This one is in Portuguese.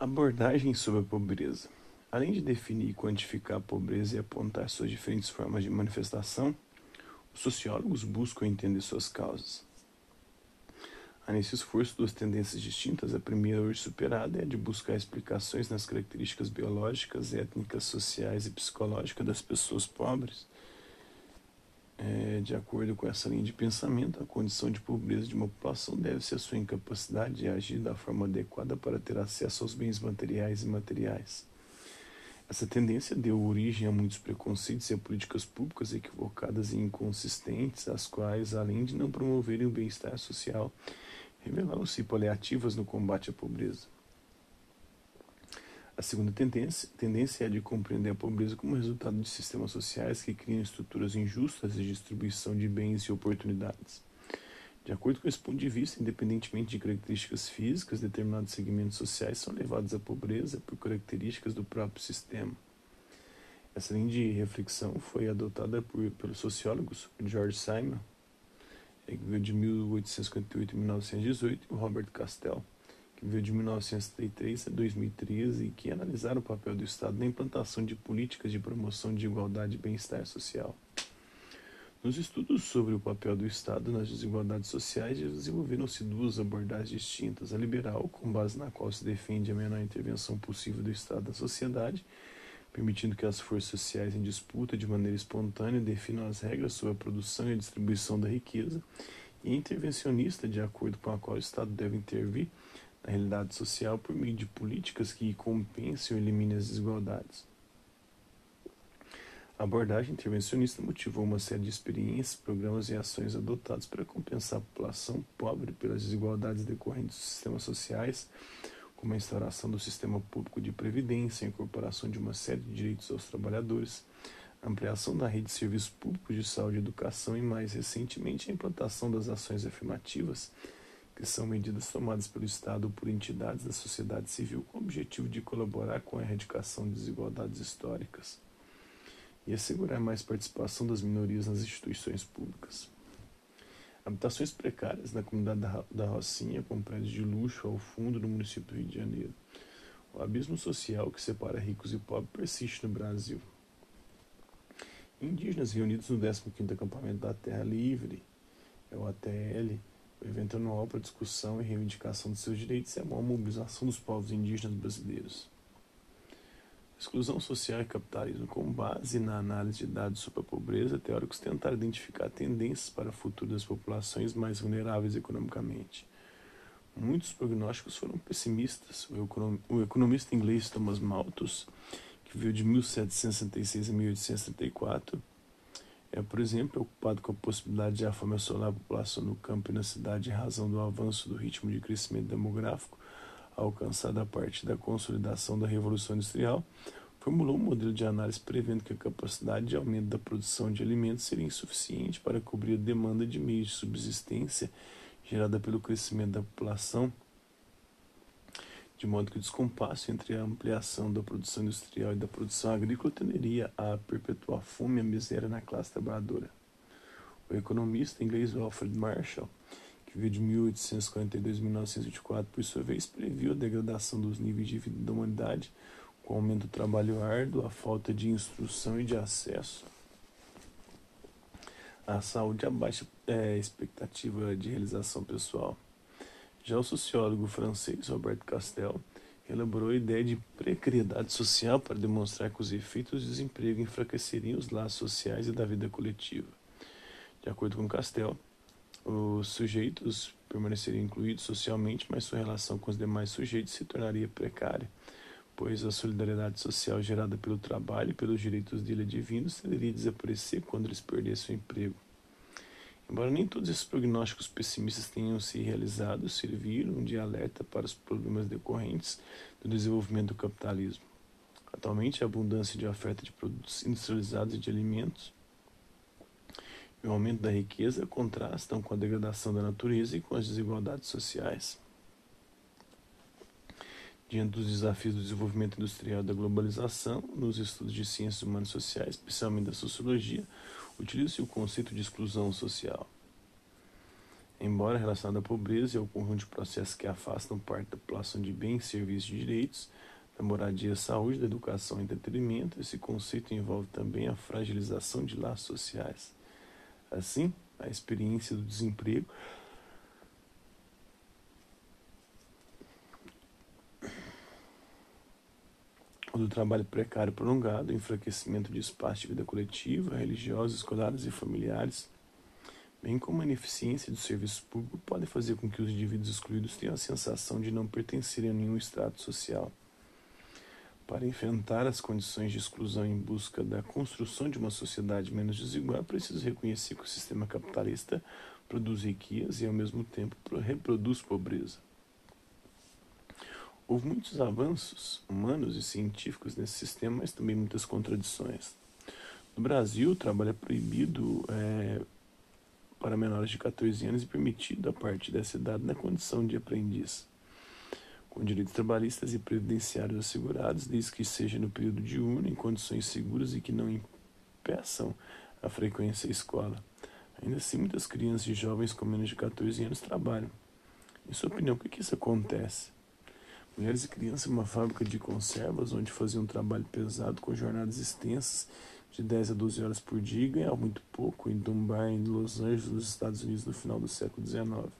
Abordagem sobre a pobreza. Além de definir e quantificar a pobreza e apontar suas diferentes formas de manifestação, os sociólogos buscam entender suas causas. Há nesse esforço duas tendências distintas. A primeira, hoje superada, é a de buscar explicações nas características biológicas, étnicas, sociais e psicológicas das pessoas pobres. É, de acordo com essa linha de pensamento, a condição de pobreza de uma população deve ser a sua incapacidade de agir da forma adequada para ter acesso aos bens materiais e imateriais. Essa tendência deu origem a muitos preconceitos e a políticas públicas equivocadas e inconsistentes, as quais, além de não promoverem o bem-estar social, revelaram-se paliativas no combate à pobreza. A segunda tendência, tendência é de compreender a pobreza como resultado de sistemas sociais que criam estruturas injustas de distribuição de bens e oportunidades. De acordo com esse ponto de vista, independentemente de características físicas, determinados segmentos sociais são levados à pobreza por características do próprio sistema. Essa linha de reflexão foi adotada por, pelos sociólogos George Simon, de 1858 a 1918, e Robert Castell, que viveu de 1933 a 2013 e que analisaram o papel do Estado na implantação de políticas de promoção de igualdade e bem-estar social. Nos estudos sobre o papel do Estado nas desigualdades sociais, desenvolveram-se duas abordagens distintas: a liberal, com base na qual se defende a menor intervenção possível do Estado na sociedade, permitindo que as forças sociais em disputa de maneira espontânea definam as regras sobre a produção e a distribuição da riqueza, e a intervencionista, de acordo com a qual o Estado deve intervir na realidade social por meio de políticas que compensem ou eliminem as desigualdades. A abordagem intervencionista motivou uma série de experiências, programas e ações adotados para compensar a população pobre pelas desigualdades decorrentes dos sistemas sociais, como a instauração do sistema público de previdência, a incorporação de uma série de direitos aos trabalhadores, a ampliação da rede de serviços públicos de saúde e educação e, mais recentemente, a implantação das ações afirmativas, que são medidas tomadas pelo Estado ou por entidades da sociedade civil com o objetivo de colaborar com a erradicação de desigualdades históricas e assegurar mais participação das minorias nas instituições públicas. Habitações precárias na comunidade da Rocinha, com prédios de luxo ao fundo do município do Rio de Janeiro. O abismo social que separa ricos e pobres persiste no Brasil. Indígenas reunidos no 15º Acampamento da Terra Livre, é o ATL, o evento anual para discussão e reivindicação de seus direitos é a maior mobilização dos povos indígenas brasileiros. Exclusão social e capitalismo. Com base na análise de dados sobre a pobreza, teóricos tentaram identificar tendências para o futuro das populações mais vulneráveis economicamente. Muitos prognósticos foram pessimistas. O economista inglês Thomas Malthus, que viveu de 1766 a 1834, é, por exemplo, preocupado com a possibilidade de a fome assolar a população no campo e na cidade em razão do avanço do ritmo de crescimento demográfico alcançada a partir da consolidação da Revolução Industrial, formulou um modelo de análise prevendo que a capacidade de aumento da produção de alimentos seria insuficiente para cobrir a demanda de meios de subsistência gerada pelo crescimento da população, de modo que o descompasso entre a ampliação da produção industrial e da produção agrícola tenderia a perpetuar a fome e a miséria na classe trabalhadora. O economista inglês Alfred Marshall que veio de 1842 a 1924, por sua vez, previu a degradação dos níveis de vida da humanidade, com o aumento do trabalho árduo, a falta de instrução e de acesso à saúde, a baixa é, expectativa de realização pessoal. Já o sociólogo francês Robert Castel elaborou a ideia de precariedade social para demonstrar que os efeitos do desemprego enfraqueceriam os laços sociais e da vida coletiva. De acordo com Castel, os sujeitos permaneceriam incluídos socialmente, mas sua relação com os demais sujeitos se tornaria precária, pois a solidariedade social gerada pelo trabalho e pelos direitos dele divinos tenderia a desaparecer quando eles perdessem o emprego. Embora nem todos esses prognósticos pessimistas tenham se realizado, serviram de alerta para os problemas decorrentes do desenvolvimento do capitalismo. Atualmente, a abundância de oferta de produtos industrializados e de alimentos e o aumento da riqueza contrastam com a degradação da natureza e com as desigualdades sociais. Diante dos desafios do desenvolvimento industrial e da globalização, nos estudos de ciências humanas e sociais, especialmente da sociologia, utiliza-se o conceito de exclusão social. Embora relacionado à pobreza e ao conjunto de processos que afastam parte da população de bens, serviços e direitos, da moradia, saúde, da educação e entretenimento, esse conceito envolve também a fragilização de laços sociais. Assim, a experiência do desemprego do trabalho precário prolongado, enfraquecimento de espaço de vida coletiva, religiosos, escolares e familiares, bem como a ineficiência do serviço público, podem fazer com que os indivíduos excluídos tenham a sensação de não pertencerem a nenhum estrato social. Para enfrentar as condições de exclusão em busca da construção de uma sociedade menos desigual, é preciso reconhecer que o sistema capitalista produz riquezas e, ao mesmo tempo, reproduz pobreza. Houve muitos avanços humanos e científicos nesse sistema, mas também muitas contradições. No Brasil, o trabalho é proibido é, para menores de 14 anos e permitido a partir dessa idade na condição de aprendiz, com direitos trabalhistas e previdenciários assegurados, desde que seja no período diurno, em condições seguras e que não impeçam a frequência à escola. Ainda assim, muitas crianças e jovens com menos de 14 anos trabalham. Em sua opinião, por que isso acontece? Mulheres e crianças em uma fábrica de conservas, onde faziam um trabalho pesado com jornadas extensas de 10 a 12 horas por dia e ganhavam muito pouco em Dunbar, em Los Angeles, nos Estados Unidos, no final do século XIX.